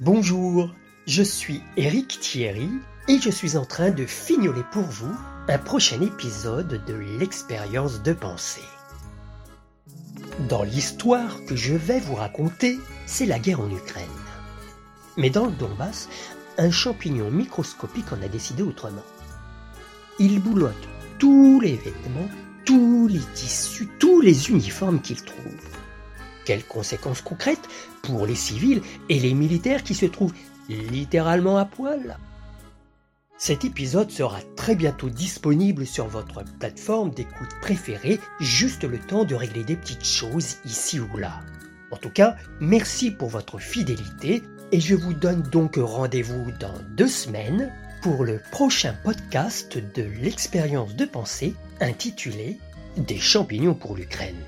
Bonjour, je suis Eric Thierry et je suis en train de fignoler pour vous un prochain épisode de l'expérience de pensée. Dans l'histoire que je vais vous raconter, c'est la guerre en Ukraine. Mais dans le Donbass, un champignon microscopique en a décidé autrement. Il boulotte tous les vêtements, tous les tissus, tous les uniformes qu'il trouve. Quelles conséquences concrètes pour les civils et les militaires qui se trouvent littéralement à poil Cet épisode sera très bientôt disponible sur votre plateforme d'écoute préférée, juste le temps de régler des petites choses ici ou là. En tout cas, merci pour votre fidélité et je vous donne donc rendez-vous dans deux semaines pour le prochain podcast de l'expérience de pensée intitulé Des champignons pour l'Ukraine.